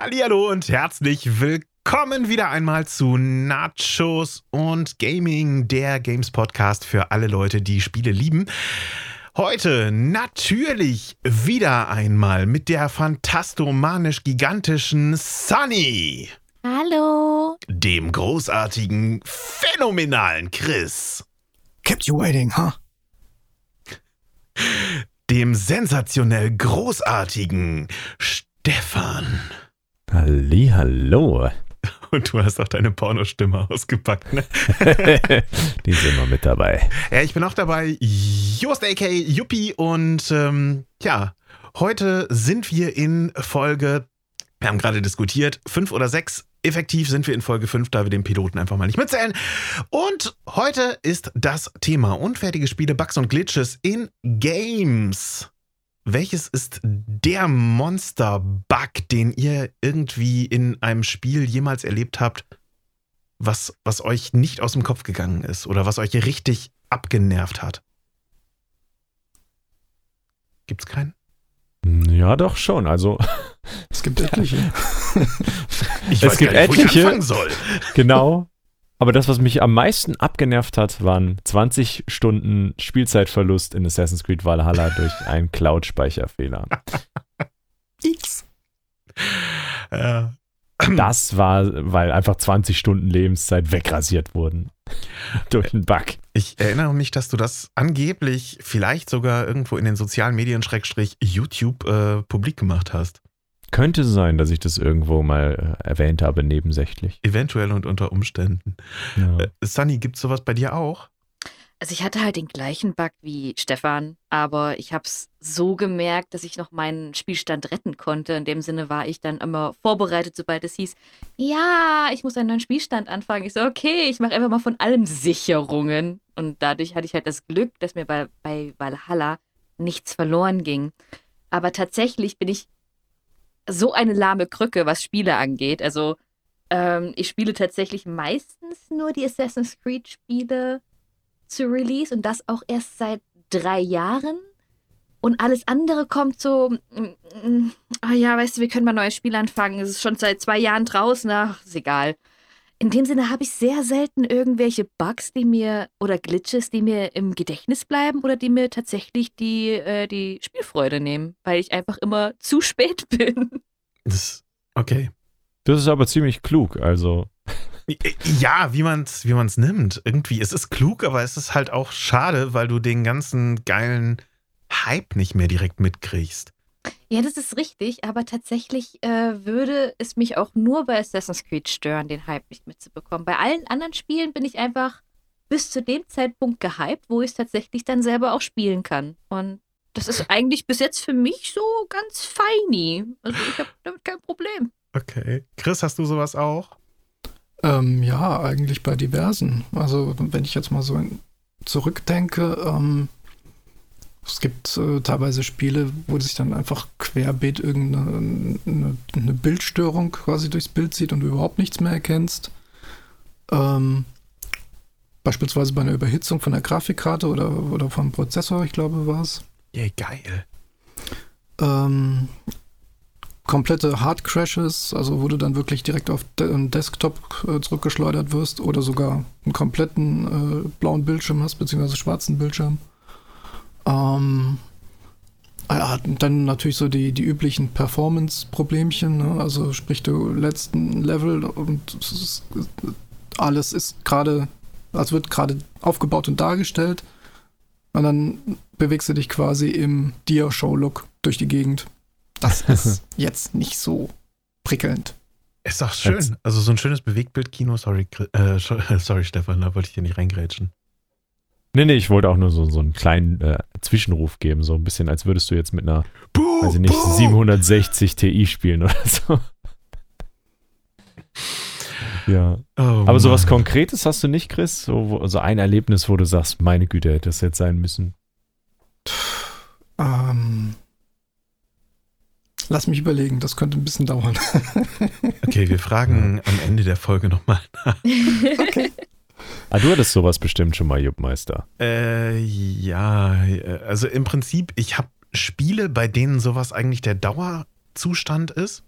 Hallihallo und herzlich willkommen wieder einmal zu Nachos und Gaming, der Games Podcast für alle Leute, die Spiele lieben. Heute natürlich wieder einmal mit der fantastomanisch gigantischen Sunny. Hallo. Dem großartigen, phänomenalen Chris. Kept you waiting, huh? Dem sensationell großartigen Stefan. Hallo. Und du hast auch deine Pornostimme ausgepackt, ne? Die sind immer mit dabei. Ja, ich bin auch dabei. Just aka Yuppie und ähm, ja, heute sind wir in Folge, wir haben gerade diskutiert, fünf oder sechs. Effektiv sind wir in Folge 5, da wir den Piloten einfach mal nicht mitzählen. Und heute ist das Thema unfertige Spiele, Bugs und Glitches in Games. Welches ist der Monster-Bug, den ihr irgendwie in einem Spiel jemals erlebt habt, was, was euch nicht aus dem Kopf gegangen ist oder was euch richtig abgenervt hat? Gibt's keinen? Ja, doch schon. Also Es gibt etliche. Ich Es gibt gar nicht, wo ich etliche. anfangen soll. genau. Aber das, was mich am meisten abgenervt hat, waren 20 Stunden Spielzeitverlust in Assassin's Creed Valhalla durch einen Cloud-Speicherfehler. X. Das war, weil einfach 20 Stunden Lebenszeit wegrasiert wurden. durch einen Bug. ich erinnere mich, dass du das angeblich vielleicht sogar irgendwo in den sozialen Medien Schrägstrich YouTube äh, publik gemacht hast. Könnte sein, dass ich das irgendwo mal äh, erwähnt habe, nebensächlich. Eventuell und unter Umständen. Ja. Äh, Sunny, gibt's sowas bei dir auch? Also ich hatte halt den gleichen Bug wie Stefan, aber ich habe es so gemerkt, dass ich noch meinen Spielstand retten konnte. In dem Sinne war ich dann immer vorbereitet, sobald es hieß, ja, ich muss einen neuen Spielstand anfangen. Ich so, okay, ich mache einfach mal von allem Sicherungen. Und dadurch hatte ich halt das Glück, dass mir bei, bei Valhalla nichts verloren ging. Aber tatsächlich bin ich so eine lahme Krücke, was Spiele angeht. Also ähm, ich spiele tatsächlich meistens nur die Assassin's Creed-Spiele zu Release und das auch erst seit drei Jahren. Und alles andere kommt so, mm, mm, ah ja, weißt du, wir können mal neues Spiel anfangen. Es ist schon seit zwei Jahren draußen, ach, ist egal. In dem Sinne habe ich sehr selten irgendwelche Bugs, die mir oder Glitches, die mir im Gedächtnis bleiben oder die mir tatsächlich die, äh, die Spielfreude nehmen, weil ich einfach immer zu spät bin. Das, okay. Das ist aber ziemlich klug. Also, Ja, wie man's, wie man's nimmt. Irgendwie, es ist klug, aber es ist halt auch schade, weil du den ganzen geilen Hype nicht mehr direkt mitkriegst. Ja, das ist richtig, aber tatsächlich äh, würde es mich auch nur bei Assassin's Creed stören, den Hype nicht mitzubekommen. Bei allen anderen Spielen bin ich einfach bis zu dem Zeitpunkt gehypt, wo ich es tatsächlich dann selber auch spielen kann. Und das ist eigentlich bis jetzt für mich so ganz feini. Also ich habe damit kein Problem. Okay. Chris, hast du sowas auch? Ähm, ja, eigentlich bei diversen. Also, wenn ich jetzt mal so zurückdenke, ähm, es gibt äh, teilweise Spiele, wo sich dann einfach querbeet irgendeine eine, eine Bildstörung quasi durchs Bild sieht und du überhaupt nichts mehr erkennst. Ähm, beispielsweise bei einer Überhitzung von der Grafikkarte oder, oder vom Prozessor, ich glaube, war es. Ja, geil. ähm, komplette Hard-Crashes, also wo du dann wirklich direkt auf de einen Desktop äh, zurückgeschleudert wirst oder sogar einen kompletten äh, blauen Bildschirm hast, beziehungsweise schwarzen Bildschirm. Ähm, ja, und dann natürlich so die, die üblichen Performance-Problemchen, ne? also sprich du letzten Level und ist, alles ist gerade, als wird gerade aufgebaut und dargestellt und dann bewegst du dich quasi im Dia-Show-Look durch die Gegend. Das ist jetzt nicht so prickelnd. Ist doch schön. Jetzt- Also so ein schönes Bewegtbild-Kino. Sorry, äh, sorry, Stefan, da wollte ich dir nicht reingrätschen. Nee, nee, ich wollte auch nur so, so einen kleinen äh, Zwischenruf geben. So ein bisschen, als würdest du jetzt mit einer, Puh, weiß ich nicht, 760 Ti spielen oder so. ja. Oh, Aber sowas. Konkretes hast du nicht, Chris? So, wo, so ein Erlebnis, wo du sagst, meine Güte, hätte das jetzt sein müssen. Ähm, lass mich überlegen, das könnte ein bisschen dauern. Okay, wir fragen am Ende der Folge nochmal. Ah, du hattest sowas bestimmt schon mal, Juppmeister. Äh, ja, äh, also im Prinzip, ich habe Spiele, bei denen sowas eigentlich der Dauerzustand ist.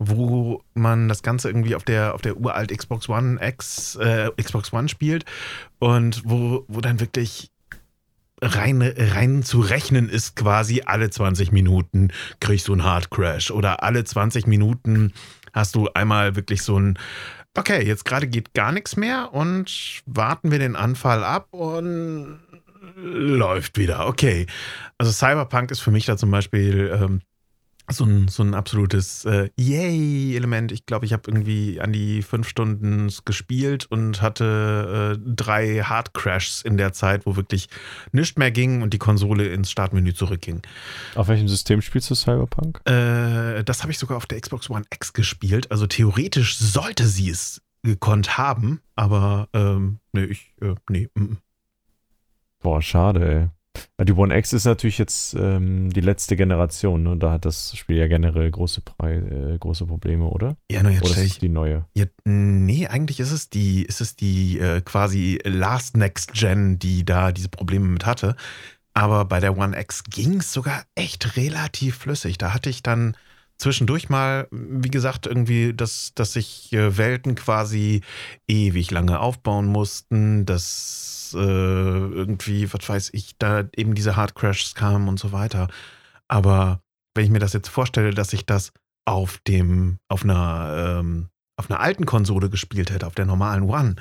wo man das Ganze irgendwie auf der, auf der uralt Xbox One X, äh, Xbox One spielt und wo, wo dann wirklich rein, rein zu rechnen ist quasi alle 20 Minuten kriegst du einen Hard Crash oder alle 20 Minuten hast du einmal wirklich so ein okay, jetzt gerade geht gar nichts mehr und warten wir den Anfall ab und läuft wieder. Okay. Also Cyberpunk ist für mich da zum Beispiel ähm, so ein, so ein absolutes äh, Yay-Element. Ich glaube, ich habe irgendwie an die fünf Stunden gespielt und hatte äh, drei Hard-Crashs in der Zeit, wo wirklich nichts mehr ging und die Konsole ins Startmenü zurückging. Auf welchem System spielst du Cyberpunk? Äh, das habe ich sogar auf der Xbox One X gespielt. Also theoretisch sollte sie es gekonnt haben, aber ähm, nee, ich, äh, nee. Boah, schade, ey. Die One X ist natürlich jetzt ähm, die letzte Generation, ne? Da hat das Spiel ja generell große, Pre äh, große Probleme, oder? Ja, nur jetzt oder ich. es die neue? Ja, nee, eigentlich ist es die, ist es die äh, quasi Last Next Gen, die da diese Probleme mit hatte. Aber bei der One X ging es sogar echt relativ flüssig. Da hatte ich dann zwischendurch mal, wie gesagt, irgendwie, dass, dass sich äh, Welten quasi ewig lange aufbauen mussten, dass äh, irgendwie, was weiß ich, da eben diese Hard Crashs kamen und so weiter. Aber wenn ich mir das jetzt vorstelle, dass ich das auf dem, auf einer, ähm, auf einer alten Konsole gespielt hätte, auf der normalen One,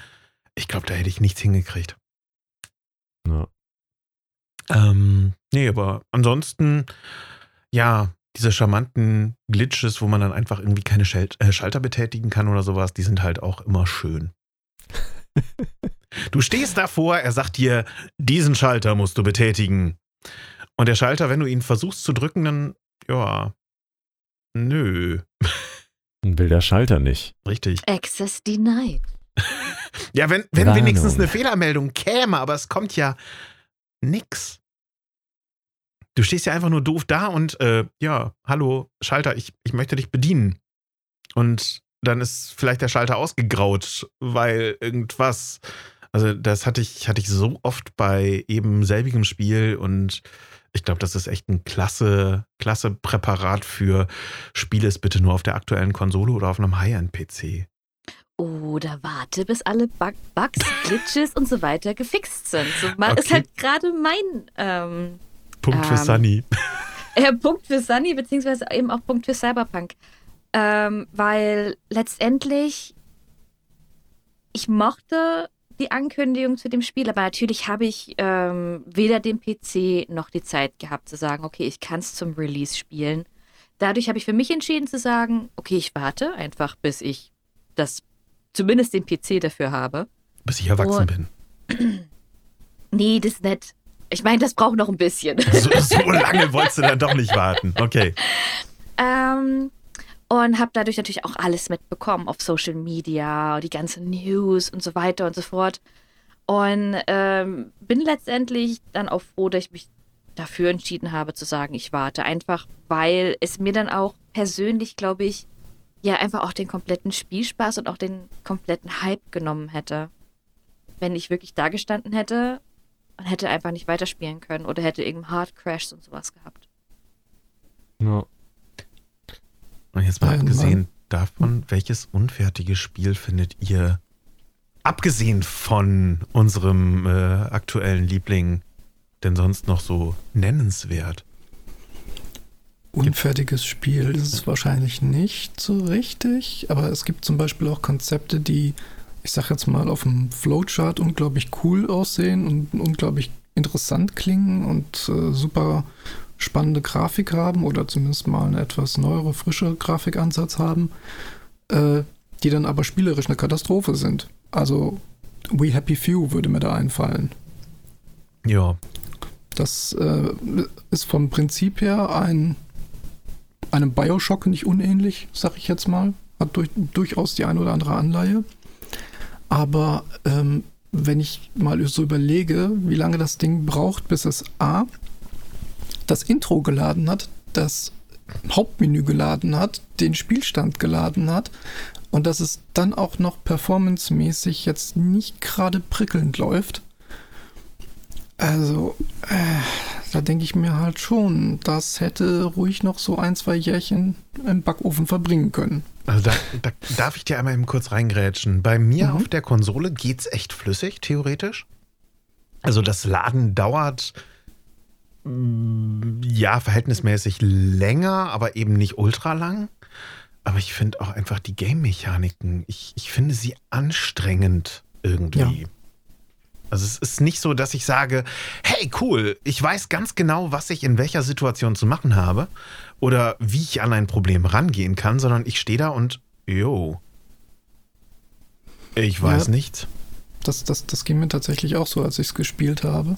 ich glaube, da hätte ich nichts hingekriegt. Ja. Ähm, nee, aber ansonsten, ja, diese charmanten Glitches, wo man dann einfach irgendwie keine Schal äh, Schalter betätigen kann oder sowas, die sind halt auch immer schön. du stehst davor, er sagt dir, diesen Schalter musst du betätigen. Und der Schalter, wenn du ihn versuchst zu drücken, dann, ja, nö, Will der Schalter nicht. richtig. Access denied. Ja, wenn, wenn Warnung. wenigstens eine Fehlermeldung käme, aber es kommt ja nix. Du stehst ja einfach nur doof da und äh, ja, hallo, Schalter, ich, ich möchte dich bedienen. Und dann ist vielleicht der Schalter ausgegraut, weil irgendwas. Also, das hatte ich, hatte ich so oft bei eben selbigem Spiel und ich glaube, das ist echt ein klasse, klasse Präparat für Spiele es bitte nur auf der aktuellen Konsole oder auf einem High-End-PC. Oder warte, bis alle Bug Bugs, Glitches und so weiter gefixt sind. So mal ist Okay. halt gerade mein ähm, Punkt für Ähm, Sunny. äh, Punkt für Sunny, beziehungsweise eben auch Punkt für Cyberpunk. Ähm, weil letztendlich, ich mochte die Ankündigung zu dem Spiel, aber natürlich habe ich ähm, weder den PC noch die Zeit gehabt zu sagen, okay, ich kann es zum Release spielen. Dadurch habe ich für mich entschieden zu sagen, okay, ich warte einfach, bis ich das zumindest den PC dafür habe. Bis ich erwachsen Und- bin. Nee, das ist nett. Ich meine, das braucht noch ein bisschen. So, so lange wolltest du dann doch nicht warten. Okay. Ähm, und habe dadurch natürlich auch alles mitbekommen auf Social Media, die ganzen News und so weiter und so fort. Und ähm, bin letztendlich dann auch froh, dass ich mich dafür entschieden habe zu sagen, ich warte. Einfach, weil es mir dann auch persönlich, glaube ich, ja einfach auch den kompletten Spielspaß und auch den kompletten Hype genommen hätte. Wenn ich wirklich da gestanden hätte und hätte einfach nicht weiterspielen können oder hätte irgendeinen Hard Crashs und sowas gehabt. Ja. Und jetzt mal abgesehen davon, welches unfertige Spiel findet ihr, abgesehen von unserem äh, aktuellen Liebling, denn sonst noch so nennenswert? Unfertiges Spiel ist es wahrscheinlich nicht so richtig, aber es gibt zum Beispiel auch Konzepte, die, ich sag jetzt mal, auf dem Flowchart unglaublich cool aussehen und unglaublich interessant klingen und äh, super spannende Grafik haben oder zumindest mal eine etwas neuere, frische Grafikansatz haben, äh, die dann aber spielerisch eine Katastrophe sind. Also We Happy Few würde mir da einfallen. Ja, Das äh, ist vom Prinzip her ein, einem Bioshock nicht unähnlich, sag ich jetzt mal. Hat durch, durchaus die eine oder andere Anleihe. Aber ähm, wenn ich mal so überlege, wie lange das Ding braucht, bis es A, das Intro geladen hat, das Hauptmenü geladen hat, den Spielstand geladen hat und dass es dann auch noch performancemäßig jetzt nicht gerade prickelnd läuft. Also, äh, da denke ich mir halt schon, das hätte ruhig noch so ein, zwei Jährchen im Backofen verbringen können. Also da, da darf ich dir einmal eben kurz reingrätschen. Bei mir Mhm. auf der Konsole geht's echt flüssig, theoretisch. Also das Laden dauert mm, ja verhältnismäßig länger, aber eben nicht ultra lang. Aber ich finde auch einfach die Game-Mechaniken, ich, ich finde sie anstrengend irgendwie. Ja. Also es ist nicht so, dass ich sage, hey cool, ich weiß ganz genau, was ich in welcher Situation zu machen habe oder wie ich an ein Problem rangehen kann, sondern ich stehe da und, yo, ich weiß Ja. nichts. Das, das, das ging mir tatsächlich auch so, als ich es gespielt habe.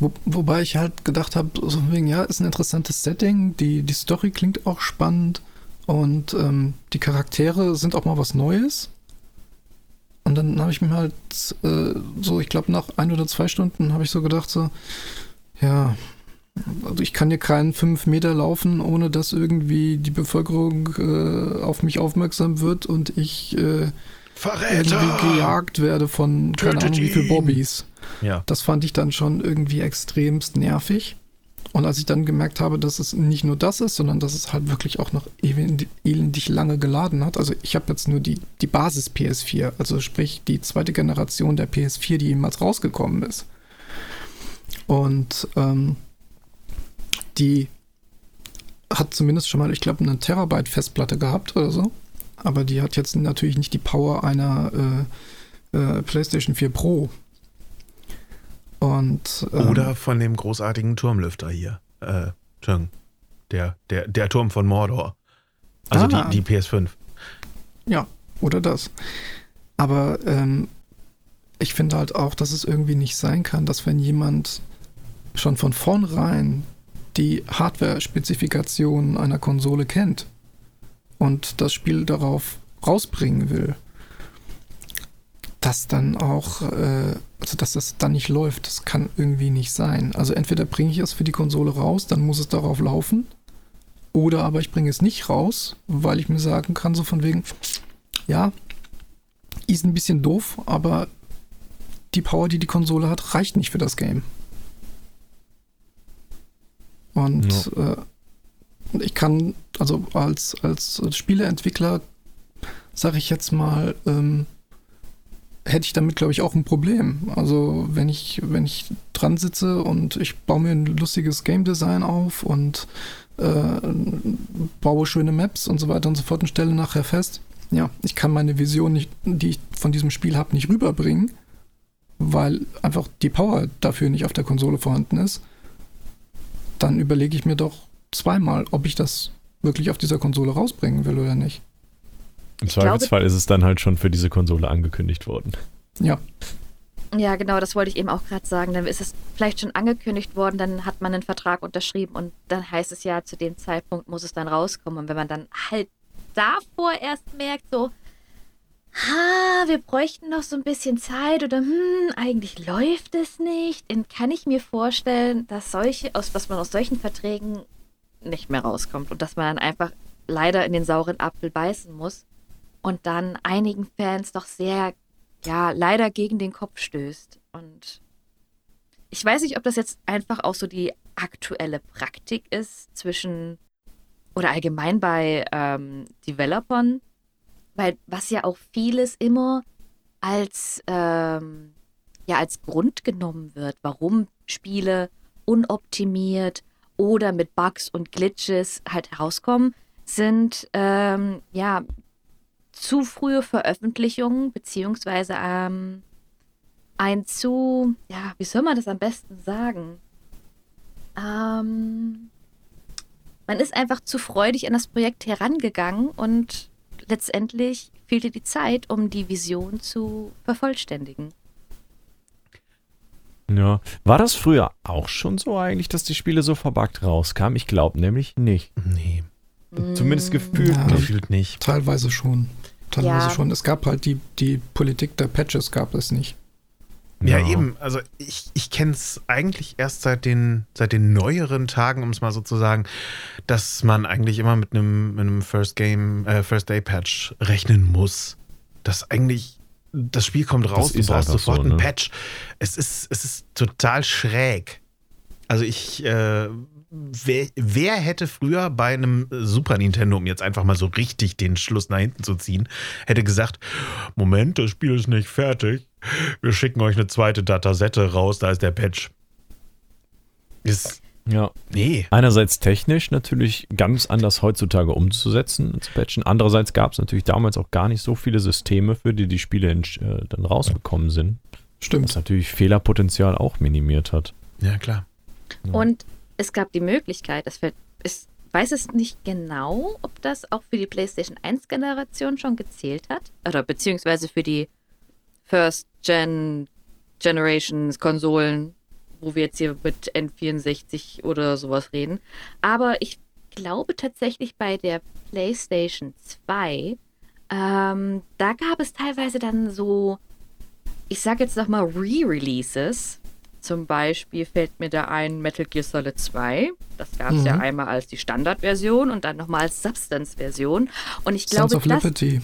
Wo, wobei ich halt gedacht habe, so wegen, ja, ist ein interessantes Setting, die, die Story klingt auch spannend und ähm, die Charaktere sind auch mal was Neues. Und dann habe ich mir halt äh, so, ich glaube, nach ein oder zwei Stunden habe ich so gedacht, so, ja, also ich kann hier keinen fünf Meter laufen, ohne dass irgendwie die Bevölkerung äh, auf mich aufmerksam wird und ich äh, Verräter! irgendwie gejagt werde von keine Tötet Ahnung wie viel ihn! Bobbys. Ja. Das fand ich dann schon irgendwie extremst nervig. Und als ich dann gemerkt habe, dass es nicht nur das ist, sondern dass es halt wirklich auch noch elend- elendig lange geladen hat. Also ich habe jetzt nur die, die Basis PS4, also sprich die zweite Generation der PS4, die jemals rausgekommen ist. Und ähm, die hat zumindest schon mal, ich glaube, eine Terabyte Festplatte gehabt oder so. Aber die hat jetzt natürlich nicht die Power einer äh, äh, PlayStation 4 Pro. Und ähm, Oder von dem großartigen Turmlüfter hier. Äh. Der, der, der Turm von Mordor. Also Ah. die, die PS5. Ja, oder das. Aber ähm, ich finde halt auch, dass es irgendwie nicht sein kann, dass wenn jemand schon von vornherein die Hardware-Spezifikationen einer Konsole kennt und das Spiel darauf rausbringen will, dass dann auch, äh, also dass das dann nicht läuft, das kann irgendwie nicht sein. Also entweder bringe ich es für die Konsole raus, dann muss es darauf laufen, oder aber ich bringe es nicht raus, weil ich mir sagen kann, so von wegen, ja, ist ein bisschen doof, aber die Power, die die Konsole hat, reicht nicht für das Game. Und äh, ich kann, also als, als Spieleentwickler, sage ich jetzt mal, ähm, hätte ich damit, glaube ich, auch ein Problem. Also wenn ich, wenn ich dran sitze und ich baue mir ein lustiges Game Design auf und äh, baue schöne Maps und so weiter und so fort und stelle nachher fest, ja, ich kann meine Vision, nicht, die ich von diesem Spiel habe, nicht rüberbringen, weil einfach die Power dafür nicht auf der Konsole vorhanden ist, dann überlege ich mir doch zweimal, ob ich das wirklich auf dieser Konsole rausbringen will oder nicht. Im Zweifelsfall ist es dann halt schon für diese Konsole angekündigt worden. Ja, Ja, genau, das wollte ich eben auch gerade sagen. Dann ist es vielleicht schon angekündigt worden, dann hat man einen Vertrag unterschrieben und dann heißt es ja, zu dem Zeitpunkt muss es dann rauskommen. Und wenn man dann halt davor erst merkt, so, ha, wir bräuchten noch so ein bisschen Zeit oder hm, eigentlich läuft es nicht, dann kann ich mir vorstellen, dass solche, aus was man aus solchen Verträgen nicht mehr rauskommt und dass man dann einfach leider in den sauren Apfel beißen muss und dann einigen Fans doch sehr ja, leider gegen den Kopf stößt. Und ich weiß nicht, ob das jetzt einfach auch so die aktuelle Praktik ist zwischen oder allgemein bei ähm, Developern, weil was ja auch vieles immer als, ähm, ja, als Grund genommen wird, warum Spiele unoptimiert oder mit Bugs und Glitches halt herauskommen, sind ähm, ja zu frühe Veröffentlichungen, beziehungsweise ähm, ein zu, ja, wie soll man das am besten sagen? Ähm, man ist einfach zu freudig an das Projekt herangegangen und letztendlich fehlte die Zeit, um die Vision zu vervollständigen. Ja. War das früher auch schon so eigentlich, dass die Spiele so verbuggt rauskamen? Ich glaube nämlich nicht. Nee, Zumindest gefühlt Ja. gefühlt nicht. teilweise schon. Teilweise Ja. schon. Es gab halt die, die Politik der Patches gab es nicht. Ja, eben. Also ich, ich kenne es eigentlich erst seit den, seit den neueren Tagen, um es mal so zu sagen, dass man eigentlich immer mit einem, mit einem First Game, äh, First Day Patch rechnen muss. Dass eigentlich das Spiel kommt raus, du ist brauchst sofort so, einen ne? Patch. Es ist, es ist total schräg. Also ich, äh, wer, wer hätte früher bei einem Super Nintendo, um jetzt einfach mal so richtig den Schluss nach hinten zu ziehen, hätte gesagt, Moment, das Spiel ist nicht fertig. Wir schicken euch eine zweite Datasette raus, da ist der Patch. Ist, Ja. nee. Einerseits technisch natürlich ganz anders heutzutage umzusetzen und zu patchen. Andererseits gab es natürlich damals auch gar nicht so viele Systeme, für die die Spiele in, äh, dann rausgekommen sind. Was Stimmt. natürlich Fehlerpotenzial auch minimiert hat. Ja, klar. Und es gab die Möglichkeit, das fällt, ich weiß es nicht genau, ob das auch für die PlayStation 1 Generation schon gezählt hat. Oder beziehungsweise für die First Gen Generations Konsolen, wo wir jetzt hier mit N64 oder sowas reden. Aber ich glaube tatsächlich bei der PlayStation 2, ähm, da gab es teilweise dann so, ich sag jetzt nochmal Re-Releases. Zum Beispiel fällt mir da ein Metal Gear Solid 2. Das gab es ja Mhm. einmal als die Standardversion und dann nochmal als Substance-Version. Und ich Sons glaube, of das, Liberty.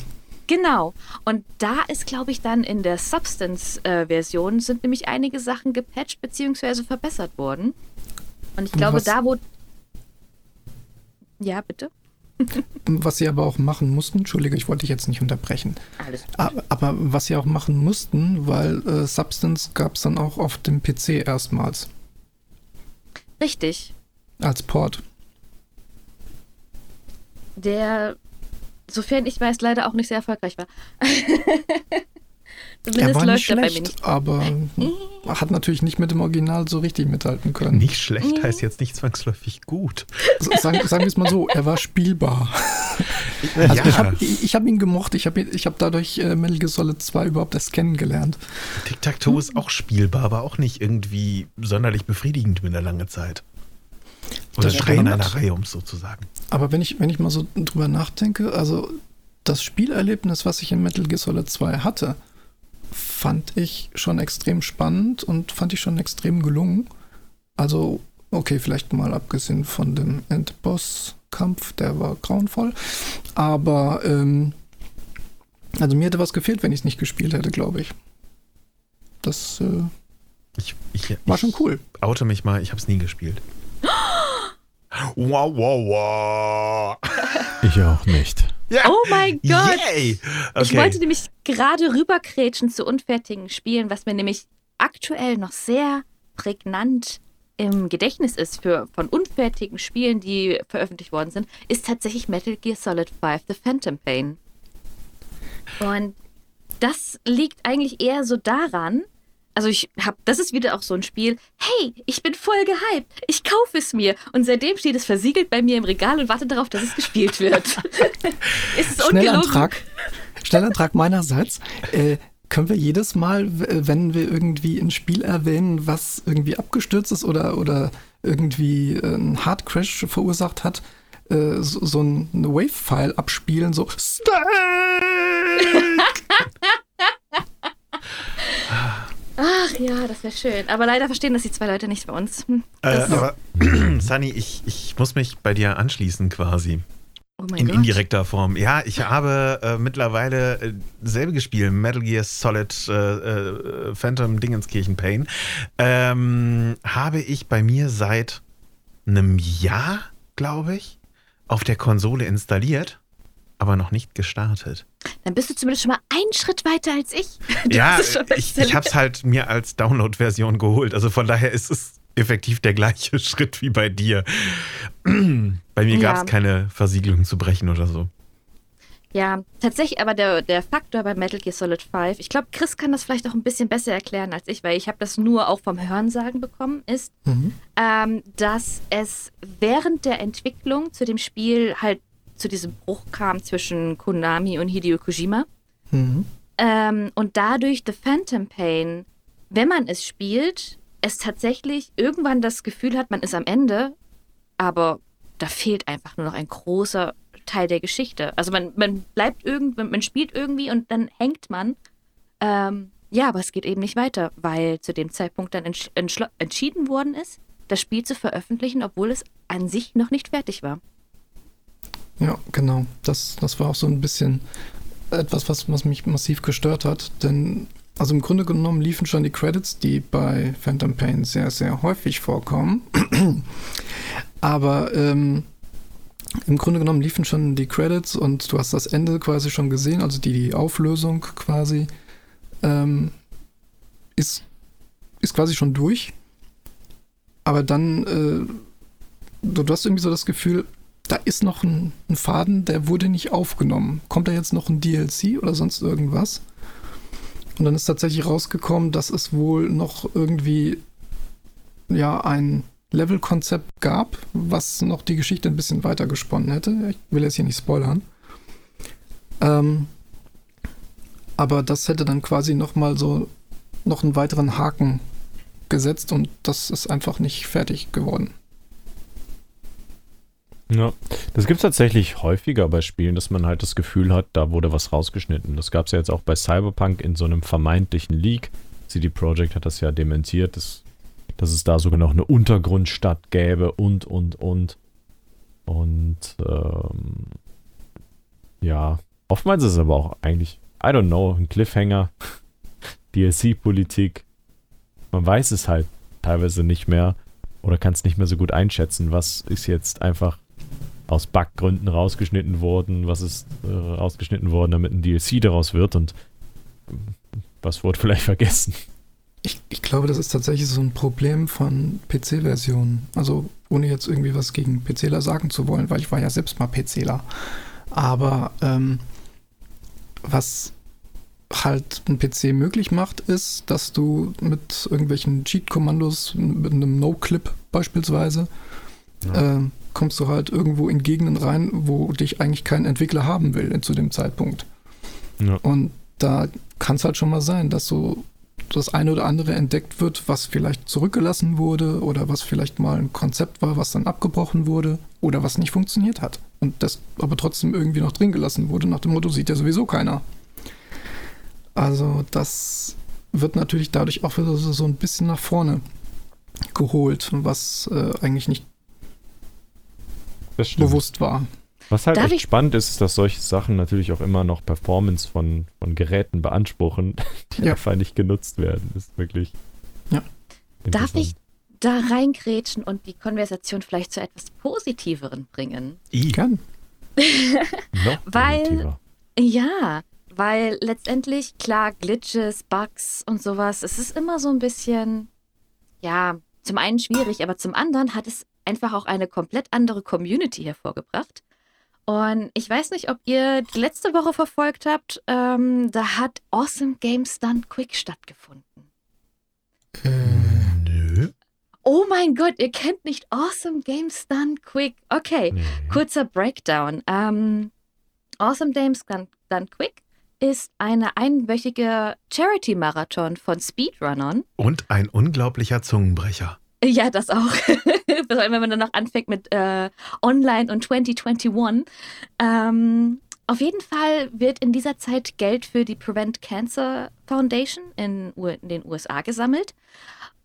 Genau. Und da ist, glaube ich, dann in der Substance-Version sind nämlich einige Sachen gepatcht bzw. verbessert worden. Und ich Und glaube, was- da wo. Ja, bitte. Was sie aber auch machen mussten, Entschuldige, ich wollte dich jetzt nicht unterbrechen. Alles. gut. A- Aber was sie auch machen mussten, weil äh, Substance gab es dann auch auf dem PC erstmals Richtig. als Port. Der, sofern ich weiß, leider auch nicht sehr erfolgreich war. Er Zumindest war nicht läuft er bei mir schlecht, nicht. aber hat natürlich nicht mit dem Original so richtig mithalten können. Nicht schlecht heißt jetzt nicht zwangsläufig gut. S- Sagen, sagen wir es mal so, er war spielbar. Also ja, ich habe ich hab ihn gemocht, ich habe ich hab dadurch äh, Metal Gear Solid 2 überhaupt erst kennengelernt. Tic-Tac-Toe ist auch spielbar, aber auch nicht irgendwie sonderlich befriedigend mit einer langen Zeit. Oder Das drei in einer Reihe, um es so zu sagen. Aber wenn ich, wenn ich mal so drüber nachdenke, also das Spielerlebnis, was ich in Metal Gear Solid 2 hatte, fand ich schon extrem spannend und fand ich schon extrem gelungen. Also, okay, vielleicht mal abgesehen von dem Endboss-Kampf, der war grauenvoll. Aber, ähm, also mir hätte was gefehlt, wenn ich es nicht gespielt hätte, glaube ich. Das äh, Ich, ich, war ich schon cool. oute mich mal, ich habe es nie gespielt. Wow, wow, wow. Ich auch nicht. Ja. Oh mein Gott! Yay. Ich Okay. wollte nämlich gerade rüberkrätschen zu unfertigen Spielen, was mir nämlich aktuell noch sehr prägnant im Gedächtnis ist für, von unfertigen Spielen, die veröffentlicht worden sind, ist tatsächlich Metal Gear Solid 5 The Phantom Pain. Und das liegt eigentlich eher so daran, also ich habe, das ist wieder auch so ein Spiel, hey, ich bin voll gehypt, ich kaufe es mir. Und seitdem steht es versiegelt bei mir im Regal und wartet darauf, dass es gespielt wird. ist es? Schnellantrag. Schnellantrag meinerseits. Äh, können wir jedes Mal, w- wenn wir irgendwie ein Spiel erwähnen, was irgendwie abgestürzt ist oder, oder irgendwie äh, einen Hardcrash verursacht hat, äh, so, so ein Wave-File abspielen, so Steak! Ach ja, das wäre schön. Aber leider verstehen das die zwei Leute nicht bei uns. Hm, Äh, aber, Sunny, ich, ich muss mich bei dir anschließen quasi. oh mein In Gott. indirekter Form. Ja, ich habe äh, mittlerweile äh, selbe gespielt, Metal Gear Solid äh, äh, Phantom Dingenskirchen Pain. Ähm, habe ich bei mir seit einem Jahr, glaube ich, auf der Konsole installiert, aber noch nicht gestartet. Dann bist du zumindest schon mal einen Schritt weiter als ich. Du ja, ich, ich habe es halt mir als Download-Version geholt. Also von daher ist es effektiv der gleiche Schritt wie bei dir. bei mir gab es Ja. keine Versiegelung zu brechen oder so. Ja, tatsächlich, aber der, der Faktor bei Metal Gear Solid 5, ich glaube, Chris kann das vielleicht auch ein bisschen besser erklären als ich, weil ich habe das nur auch vom Hörensagen bekommen, ist, Mhm. ähm, dass es während der Entwicklung zu dem Spiel halt zu diesem Bruch kam zwischen Konami und Hideo Kojima. Mhm. Ähm, und dadurch The Phantom Pain, wenn man es spielt, es tatsächlich irgendwann das Gefühl hat, man ist am Ende, aber da fehlt einfach nur noch ein großer Teil der Geschichte. Also man, man bleibt irgendwie, man spielt irgendwie und dann hängt man. Ähm, ja, aber es geht eben nicht weiter, weil zu dem Zeitpunkt dann entsch entschieden worden ist, das Spiel zu veröffentlichen, obwohl es an sich noch nicht fertig war. Ja, genau. Das, das war auch so ein bisschen etwas, was, was mich massiv gestört hat. Denn Also im Grunde genommen liefen schon die Credits, die bei Phantom Pain sehr, sehr häufig vorkommen. Aber ähm, im Grunde genommen liefen schon die Credits und du hast das Ende quasi schon gesehen, also die, die Auflösung quasi ähm, ist, ist quasi schon durch. Aber dann, äh, du, du hast irgendwie so das Gefühl, da ist noch ein, ein, Faden, der wurde nicht aufgenommen. Kommt da jetzt noch ein DLC oder sonst irgendwas? Und dann ist tatsächlich rausgekommen, dass es wohl noch irgendwie ja ein Levelkonzept gab, was noch die Geschichte ein bisschen weiter gesponnen hätte. Ich will jetzt hier nicht spoilern. Ähm, aber das hätte dann quasi noch mal so noch einen weiteren Haken gesetzt und das ist einfach nicht fertig geworden. Ja, das gibt es tatsächlich häufiger bei Spielen, dass man halt das Gefühl hat, da wurde was rausgeschnitten. Das gab es ja jetzt auch bei Cyberpunk in so einem vermeintlichen Leak. CD Projekt hat das ja dementiert, dass, dass es da sogar noch eine Untergrundstadt gäbe und, und, und. Und ähm, ja, oftmals ist es aber auch eigentlich, I don't know, ein Cliffhanger, DLC-Politik. Man weiß es halt teilweise nicht mehr oder kann es nicht mehr so gut einschätzen, was ist jetzt einfach aus Buggründen rausgeschnitten worden, was ist äh, rausgeschnitten worden, damit ein DLC daraus wird und was wurde vielleicht vergessen. Ich, ich glaube, das ist tatsächlich so ein Problem von PC-Versionen. Also ohne jetzt irgendwie was gegen PCler sagen zu wollen, weil ich war ja selbst mal PCler. Aber ähm, was halt ein PC möglich macht, ist, dass du mit irgendwelchen Cheat-Kommandos, mit einem No-Clip beispielsweise, ja. äh, kommst du halt irgendwo in Gegenden rein, wo dich eigentlich kein Entwickler haben will zu dem Zeitpunkt. Ja. Und da kann es halt schon mal sein, dass so das eine oder andere entdeckt wird, was vielleicht zurückgelassen wurde oder was vielleicht mal ein Konzept war, was dann abgebrochen wurde oder was nicht funktioniert hat. Und das aber trotzdem irgendwie noch drin gelassen wurde, nach dem Motto, sieht ja sowieso keiner. Also das wird natürlich dadurch auch wieder so ein bisschen nach vorne geholt, was äh, eigentlich nicht bewusst war. Was halt Darf echt spannend ist, ist, dass solche Sachen natürlich auch immer noch Performance von, von Geräten beanspruchen, die ja. einfach nicht genutzt werden. Das ist wirklich. Ja. Darf ich da reingrätschen und die Konversation vielleicht zu etwas Positiveren bringen? Ich kann. weil, ja, weil letztendlich, klar, Glitches, Bugs und sowas, es ist immer so ein bisschen, ja, zum einen schwierig, aber zum anderen hat es einfach auch eine komplett andere Community hervorgebracht. Und ich weiß nicht, ob ihr die letzte Woche verfolgt habt. Ähm, da hat Awesome Games Done Quick stattgefunden. Äh, nö. Oh mein Gott, ihr kennt nicht Awesome Games Done Quick. Okay, nee. kurzer Breakdown. Ähm, awesome Games Done Quick ist eine einwöchige Charity-Marathon von Speedrunnern. Und ein unglaublicher Zungenbrecher. Ja, das auch. Vor allem, wenn man dann noch anfängt mit äh, Online und 2021. Ähm, auf jeden Fall wird in dieser Zeit Geld für die Prevent Cancer Foundation in, in, den USA gesammelt.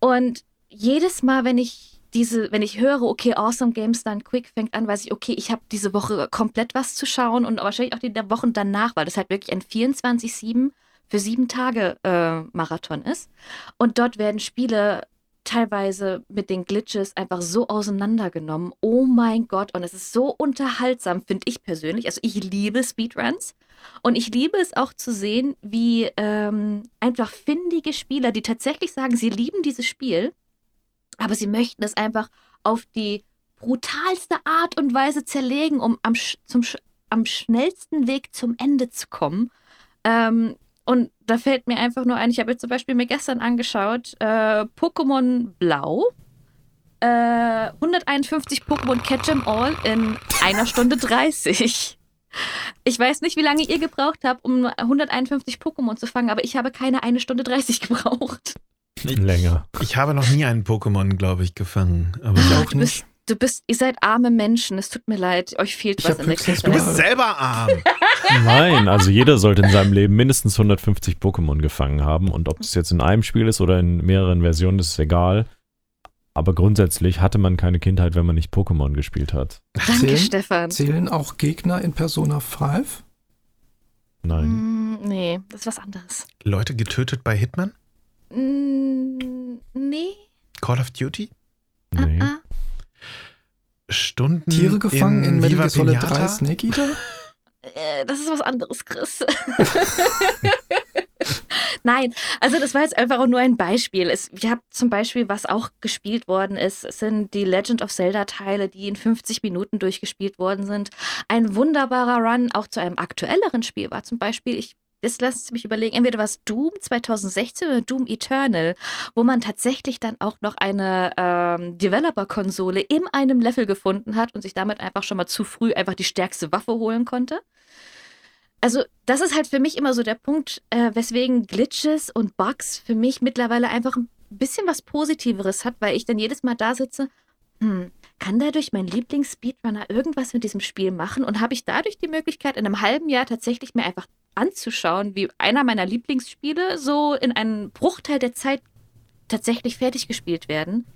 Und jedes Mal, wenn ich diese, wenn ich höre, okay, Awesome Games Done Quick fängt an, weiß ich, okay, ich habe diese Woche komplett was zu schauen und wahrscheinlich auch die Wochen danach, weil das halt wirklich ein 24-7 für sieben Tage äh, Marathon ist. Und dort werden Spiele teilweise mit den Glitches einfach so auseinandergenommen. Oh mein Gott, und es ist so unterhaltsam, finde ich persönlich. Also ich liebe Speedruns. Und ich liebe es auch zu sehen, wie ähm, einfach findige Spieler, die tatsächlich sagen, sie lieben dieses Spiel, aber sie möchten es einfach auf die brutalste Art und Weise zerlegen, um am, zum, am schnellsten Weg zum Ende zu kommen. Ähm, und da fällt mir einfach nur ein, ich habe jetzt zum Beispiel mir gestern angeschaut, äh, Pokémon Blau. Äh, 151 Pokémon Catch 'em All in einer Stunde 30. Ich weiß nicht, wie lange ihr gebraucht habt, um 151 Pokémon zu fangen, aber ich habe keine eine Stunde 30 gebraucht. Länger. Ich habe noch nie einen Pokémon, glaube ich, gefangen. Aber ich auch nicht. Du bist, ihr seid arme Menschen, es tut mir leid, euch fehlt ich was in der Kindheit. Du bist selber arm. Nein, also jeder sollte in seinem Leben mindestens 150 Pokémon gefangen haben und ob es jetzt in einem Spiel ist oder in mehreren Versionen, ist egal. Aber grundsätzlich hatte man keine Kindheit, wenn man nicht Pokémon gespielt hat. Danke, zählen, Stefan. Zählen auch Gegner in Persona 5? Nein. Mm, Nee, das ist was anderes. Leute getötet bei Hitman? Mm, nee. Call of Duty? Nee. Ah, Stunden Tiere gefangen in, Metal Viva Gear Solid Pinata? 3 Snake Eater? Äh, das ist was anderes, Chris. Nein, also das war jetzt einfach auch nur ein Beispiel. Es, ich habe zum Beispiel, was auch gespielt worden ist, sind die Legend of Zelda-Teile, die in 50 Minuten durchgespielt worden sind. Ein wunderbarer Run auch zu einem aktuelleren Spiel war zum Beispiel, ich Jetzt lasst es mich überlegen, entweder war es Doom 2016 oder Doom Eternal, wo man tatsächlich dann auch noch eine ähm, Developer-Konsole in einem Level gefunden hat und sich damit einfach schon mal zu früh einfach die stärkste Waffe holen konnte. Also, das ist halt für mich immer so der Punkt, äh, weswegen Glitches und Bugs für mich mittlerweile einfach ein bisschen was Positiveres hat, weil ich dann jedes Mal da sitze, hm, kann dadurch mein Lieblings-Speedrunner irgendwas mit diesem Spiel machen und habe ich dadurch die Möglichkeit, in einem halben Jahr tatsächlich mir einfach anzuschauen, wie einer meiner Lieblingsspiele so in einem Bruchteil der Zeit tatsächlich fertig gespielt werden,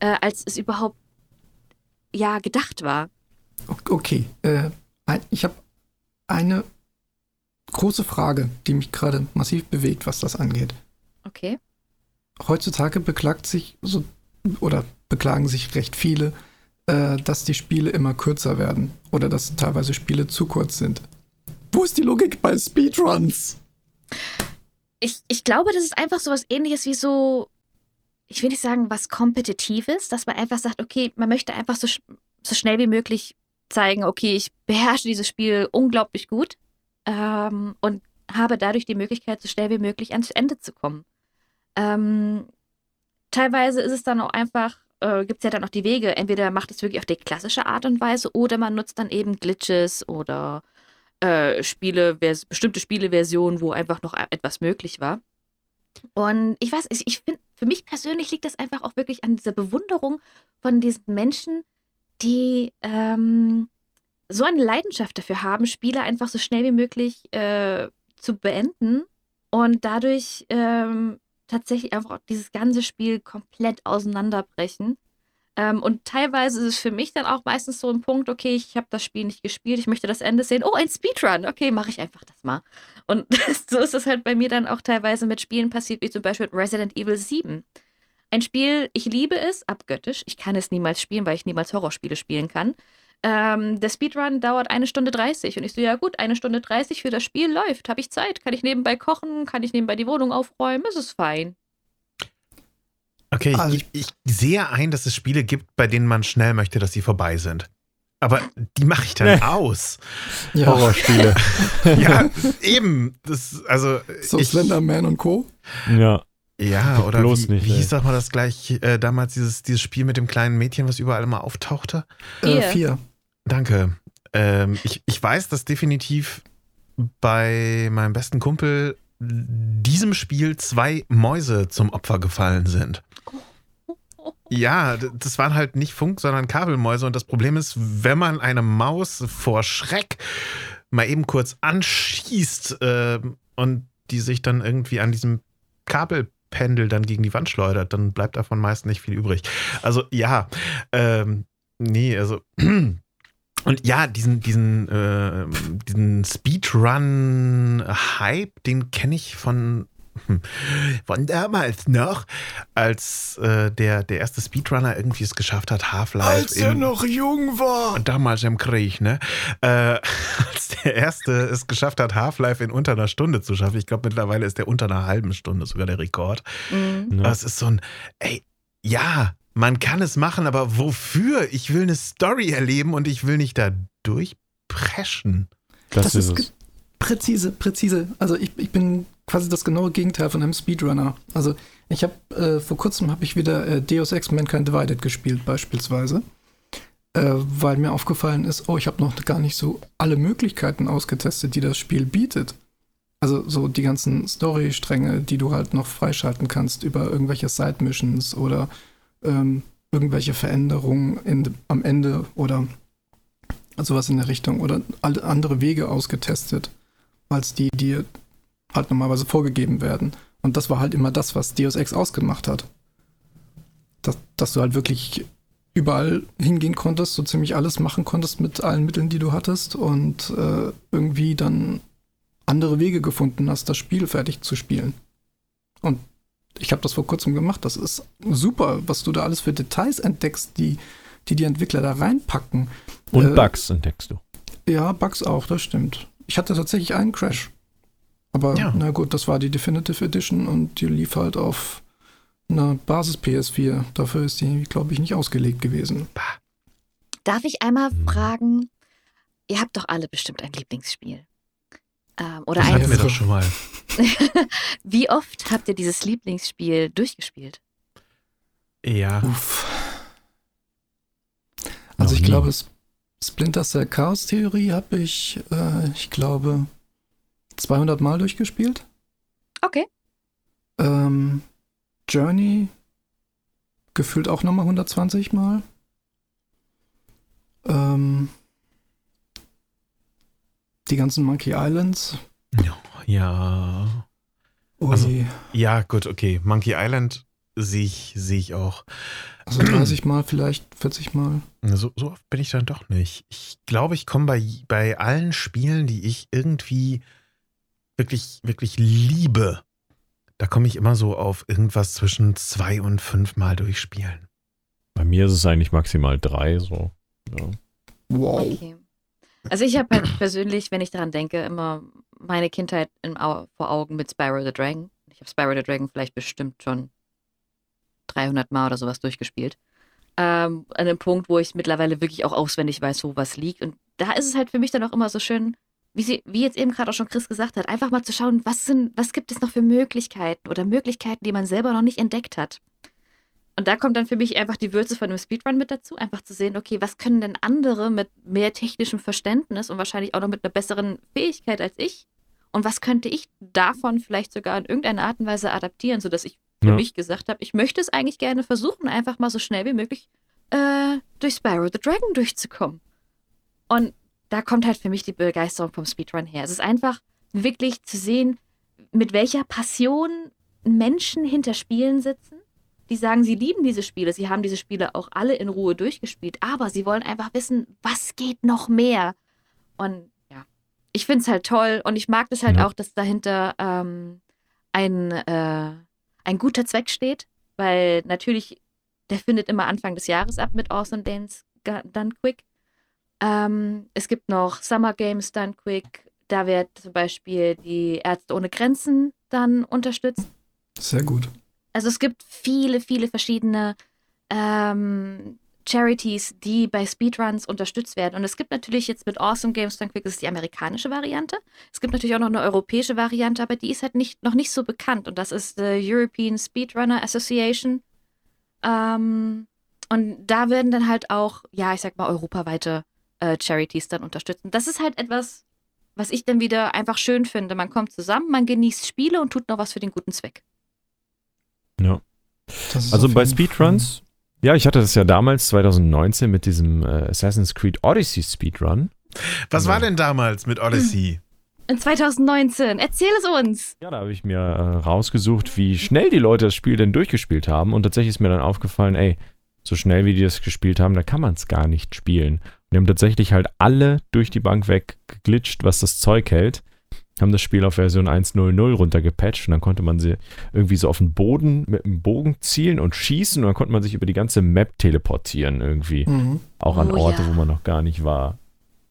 äh, als es überhaupt ja gedacht war. Okay, äh, ich habe eine große Frage, die mich gerade massiv bewegt, was das angeht. Okay. Heutzutage beklagt sich so oder beklagen sich recht viele, äh, dass die Spiele immer kürzer werden oder dass teilweise Spiele zu kurz sind. Wo ist die Logik bei Speedruns? Ich, ich glaube, das ist einfach so was ähnliches wie so, ich will nicht sagen, was Kompetitives, dass man einfach sagt, okay, man möchte einfach so, so schnell wie möglich zeigen, okay, ich beherrsche dieses Spiel unglaublich gut ähm, und habe dadurch die Möglichkeit, so schnell wie möglich ans Ende zu kommen. Ähm, teilweise ist es dann auch einfach, äh, gibt es ja dann auch die Wege, entweder macht es wirklich auf die klassische Art und Weise oder man nutzt dann eben Glitches oder äh, Spiele, bestimmte Spieleversionen, wo einfach noch e- etwas möglich war. Und ich weiß, ich, ich finde, für mich persönlich liegt das einfach auch wirklich an dieser Bewunderung von diesen Menschen, die ähm, so eine Leidenschaft dafür haben, Spiele einfach so schnell wie möglich äh, zu beenden und dadurch ähm, tatsächlich einfach auch dieses ganze Spiel komplett auseinanderbrechen. Ähm, und teilweise ist es für mich dann auch meistens so ein Punkt, okay, ich habe das Spiel nicht gespielt, ich möchte das Ende sehen. Oh, ein Speedrun, okay, mache ich einfach das mal. Und so ist es halt bei mir dann auch teilweise mit Spielen passiert, wie zum Beispiel Resident Evil 7. Ein Spiel, ich liebe es, abgöttisch. Ich kann es niemals spielen, weil ich niemals Horrorspiele spielen kann. Ähm, der Speedrun dauert eine Stunde 30 und ich so, ja gut, eine Stunde 30 für das Spiel läuft. Habe ich Zeit? Kann ich nebenbei kochen? Kann ich nebenbei die Wohnung aufräumen? Es ist fein. Okay, Also- ich, ich sehe ein, dass es Spiele gibt, bei denen man schnell möchte, dass sie vorbei sind. Aber die mache ich dann Nee. aus. Ja, Horrorspiele. Ja, eben. Das, also, so ich, Slenderman und Co. ja. Ja, oder Bloß wie, nicht, wie ey. hieß doch mal das gleich äh, damals, dieses, dieses Spiel mit dem kleinen Mädchen, was überall immer auftauchte? Äh, Vier. vier. Danke. Ähm, ich, ich weiß, dass definitiv bei meinem besten Kumpel diesem Spiel zwei Mäuse zum Opfer gefallen sind. Ja, das waren halt nicht Funk, sondern Kabelmäuse. Und das Problem ist, wenn man eine Maus vor Schreck mal eben kurz anschießt ähm, und die sich dann irgendwie an diesem Kabelpendel dann gegen die Wand schleudert, dann bleibt davon meist nicht viel übrig. Also ja, ähm, nee, also und ja, diesen, diesen, äh, diesen Speedrun-Hype, den kenne ich von, hm, von damals noch, als äh, der, der erste Speedrunner irgendwie es geschafft hat, Half-Life im- jung war. damals im Krieg, ne? Äh, als der erste es geschafft hat, Half-Life in unter einer Stunde zu schaffen. Ich glaube, mittlerweile ist der unter einer halben Stunde sogar der Rekord. Mhm. Das ist so ein, ey, ja, man kann es machen, aber wofür? Ich will eine Story erleben und ich will nicht da durchpreschen. Das, Das ist ist. Präzise, präzise. Also ich, ich bin quasi das genaue Gegenteil von einem Speedrunner. Also ich habe äh, vor kurzem habe ich wieder äh, Deus Ex Mankind Divided gespielt beispielsweise, äh, weil mir aufgefallen ist, oh, ich habe noch gar nicht so alle Möglichkeiten ausgetestet, die das Spiel bietet. Also so die ganzen Story-Stränge, die du halt noch freischalten kannst über irgendwelche Side-Missions oder ähm, irgendwelche Veränderungen in, am Ende oder sowas in der Richtung oder andere Wege ausgetestet, als die, die halt normalerweise vorgegeben werden. Und das war halt immer das, was Deus Ex ausgemacht hat. Dass, dass du halt wirklich überall hingehen konntest, so ziemlich alles machen konntest mit allen Mitteln, die du hattest und äh, irgendwie dann andere Wege gefunden hast, das Spiel fertig zu spielen. Und ich habe das vor kurzem gemacht. Das ist super, was du da alles für Details entdeckst, die die, die Entwickler da reinpacken. Und Äh, Bugs entdeckst du. Ja, Bugs auch, das stimmt. Ich hatte tatsächlich einen Crash. Aber Ja. na gut, das war die Definitive Edition und die lief halt auf einer Basis PS4. Dafür ist die, glaube ich, nicht ausgelegt gewesen. Darf ich einmal Hm. fragen, ihr habt doch alle bestimmt ein Lieblingsspiel. Ähm, oder Das ein- hatten wir doch schon mal. Wie oft habt ihr dieses Lieblingsspiel durchgespielt? Ja. Uff. Also Noch ich nie. glaube, Splinter Cell Chaos Theorie habe ich, äh, ich glaube, 200 Mal durchgespielt. Okay. Ähm, Journey gefühlt auch nochmal 120 Mal. Ähm, die ganzen Monkey Islands. Ja. Ui, Also- also, Ja, gut, okay. Monkey Island sehe ich, sehe ich auch. 30 Mal, vielleicht 40 Mal. So, so oft bin ich dann doch nicht. Ich glaube, ich komme bei, bei allen Spielen, die ich irgendwie wirklich, wirklich liebe, da komme ich immer so auf irgendwas zwischen zwei und fünf Mal durchspielen. Bei mir ist es eigentlich maximal drei, so. Ja. Wow. Okay. Also ich habe halt persönlich, wenn ich daran denke, immer meine Kindheit Au vor Augen mit Spyro the Dragon. Ich habe Spyro the Dragon vielleicht bestimmt schon 300 Mal oder sowas durchgespielt. Ähm, an dem Punkt, wo ich mittlerweile wirklich auch auswendig weiß, wo was liegt. Und da ist es halt für mich dann auch immer so schön, wie, sie, wie jetzt eben gerade auch schon Chris gesagt hat, einfach mal zu schauen, was, sind, was gibt es noch für Möglichkeiten oder Möglichkeiten, die man selber noch nicht entdeckt hat. Und da kommt dann für mich einfach die Würze von einem Speedrun mit dazu, einfach zu sehen, okay, was können denn andere mit mehr technischem Verständnis und wahrscheinlich auch noch mit einer besseren Fähigkeit als ich? Und was könnte ich davon vielleicht sogar in irgendeiner Art und Weise adaptieren, sodass ich für Ja. mich gesagt habe, ich möchte es eigentlich gerne versuchen, einfach mal so schnell wie möglich äh, durch Spyro the Dragon durchzukommen. Und da kommt halt für mich die Begeisterung vom Speedrun her. Es ist einfach wirklich zu sehen, mit welcher Passion Menschen hinter Spielen sitzen, die sagen, sie lieben diese Spiele, sie haben diese Spiele auch alle in Ruhe durchgespielt, aber sie wollen einfach wissen, was geht noch mehr. Und ja, ich finde es halt toll und ich mag das halt Ja. auch, dass dahinter ähm, ein, äh, ein guter Zweck steht, weil natürlich, der findet immer Anfang des Jahres ab mit Awesome Dance Done Quick. Ähm, es gibt noch Summer Games Done Quick, da wird zum Beispiel die Ärzte ohne Grenzen dann unterstützt. Sehr gut. Also es gibt viele, viele verschiedene ähm, Charities, die bei Speedruns unterstützt werden. Und es gibt natürlich jetzt mit Awesome Games Done Quick, das ist die amerikanische Variante. Es gibt natürlich auch noch eine europäische Variante, aber die ist halt nicht, noch nicht so bekannt. Und das ist die European Speedrunner Association. Ähm, und da werden dann halt auch, ja, ich sag mal, europaweite äh, Charities dann unterstützen. Das ist halt etwas, was ich dann wieder einfach schön finde. Man kommt zusammen, man genießt Spiele und tut noch was für den guten Zweck. Ja. Also bei Speedruns, ja, ich hatte das ja damals 2019 mit diesem äh, Assassin's Creed Odyssey Speedrun. Was Ja. war denn damals mit Odyssey? In 2019. Erzähl es uns. Ja, da habe ich mir äh, rausgesucht, wie schnell die Leute das Spiel denn durchgespielt haben. Und tatsächlich ist mir dann aufgefallen, ey, so schnell wie die das gespielt haben, da kann man es gar nicht spielen. Und die haben tatsächlich halt alle durch die Bank weg geglitscht, was das Zeug hält. Haben das Spiel auf Version 1.0.0 runtergepatcht und dann konnte man sie irgendwie so auf den Boden mit dem Bogen zielen und schießen und dann konnte man sich über die ganze Map teleportieren irgendwie. Mhm. Auch an Oh Orte, ja. wo man noch gar nicht war.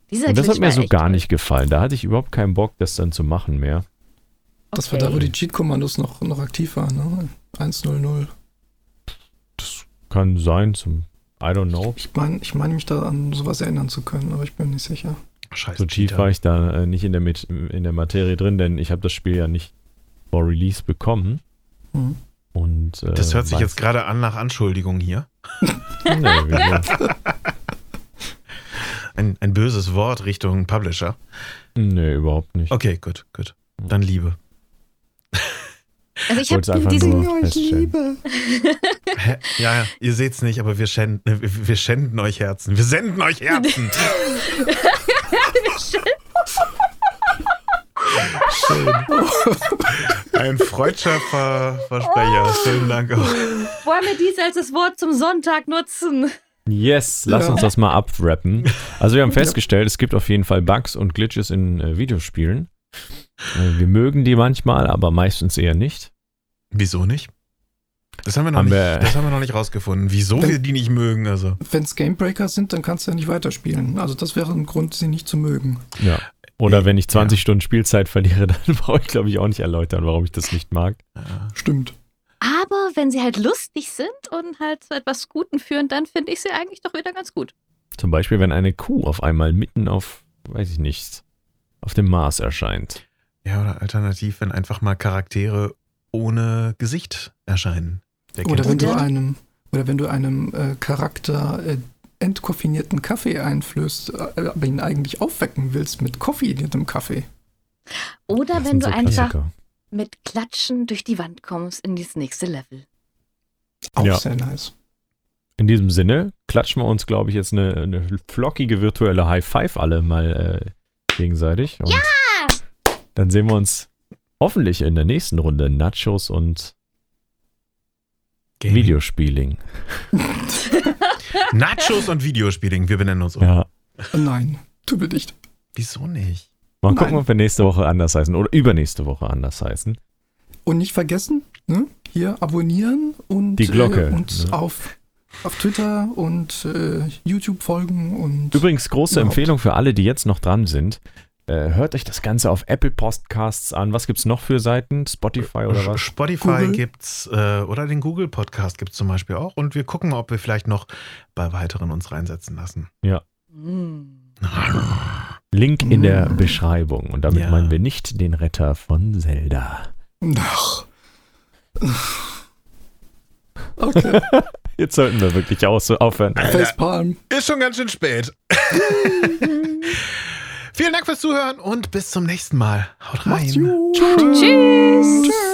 Dieser Und das hat Glitch mir so gar nicht gefallen. Da hatte ich überhaupt keinen Bock, das dann zu machen mehr. Das war da, wo die Cheat-Kommandos noch, noch aktiv waren, ne? 1.0.0. Das kann sein, zum I don't know. Ich meine, ich meine mich da an sowas erinnern zu können, aber ich bin nicht sicher. Scheiße. So tief war ich da äh, nicht in der, Met- in der Materie drin, denn ich habe das Spiel ja nicht vor Release bekommen. Mhm. Und, äh, Das hört sich jetzt gerade an nach Anschuldigung hier. Nee? Ein, ein böses Wort Richtung Publisher. nee, überhaupt nicht. Okay, gut, gut. Dann Liebe. Also ich Wollte es habe diesen. nur. Hä? Ja, ja, ihr seht's nicht, aber wir schänden, wir wir schänden euch Herzen. Wir senden euch Herzen. Schön. Ein freudscher Ver Versprecher. Vielen Dank auch. Wollen wir dies als das Wort zum Sonntag nutzen? Yes, lass Ja. uns das mal abwrappen. Also wir haben festgestellt, es gibt auf jeden Fall Bugs und Glitches in äh, Videospielen. Äh, Wir mögen die manchmal, aber meistens eher nicht. Wieso nicht? Das haben wir noch, Haben nicht, wir- das haben wir noch nicht rausgefunden. Wieso Wenn- wir die nicht mögen, also. Wenn es Gamebreaker sind, dann kannst du ja nicht weiterspielen. Also das wäre ein Grund, sie nicht zu mögen. Ja. Oder wenn ich 20 Ja. Stunden Spielzeit verliere, dann brauche ich, glaube ich, auch nicht erläutern, warum ich das nicht mag. Ja. Stimmt. Aber wenn sie halt lustig sind und halt zu etwas Guten führen, dann finde ich sie eigentlich doch wieder ganz gut. Zum Beispiel, wenn eine Kuh auf einmal mitten auf, weiß ich nicht, auf dem Mars erscheint. Ja, oder alternativ, wenn einfach mal Charaktere ohne Gesicht erscheinen. Oder wenn du einem, oder wenn du einem äh, Charakter äh, entkoffinierten Kaffee einflößt, äh, aber ihn eigentlich aufwecken willst mit koffiniertem Kaffee. Oder Das wenn du so einfach Klassiker. mit Klatschen durch die Wand kommst in das nächste Level. Auch Ja. sehr nice. In diesem Sinne klatschen wir uns, glaube ich, jetzt eine, eine flockige virtuelle High Five alle mal äh, gegenseitig. Und Dann sehen wir uns hoffentlich in der nächsten Runde Nachos und Gaming. Videospieling. Nachos und Videospieling, wir benennen uns um. Ja. Nein, tu mir nicht. Wieso nicht? Mal gucken, Nein. ob wir nächste Woche anders heißen oder übernächste Woche anders heißen. Und nicht vergessen, ne? hier abonnieren und Die Glocke, äh, uns ne? auf, auf Twitter und äh, YouTube folgen und Übrigens, große Überhaupt. Empfehlung für alle, die jetzt noch dran sind. Äh, hört euch das Ganze auf Apple Podcasts an. Was gibt's noch für Seiten? Spotify oder was? Spotify Google. gibt's äh, oder den Google Podcast gibt's zum Beispiel auch. Und wir gucken, ob wir vielleicht noch bei weiteren uns reinsetzen lassen. Mm. Link in der Mm. Beschreibung. Und damit Ja. meinen wir nicht den Retter von Zelda. Ach. Okay, Jetzt sollten wir wirklich aufhören. Facepalm. Ist schon ganz schön spät. Vielen Dank fürs Zuhören und bis zum nächsten Mal. Haut rein. Gut. Tschüss.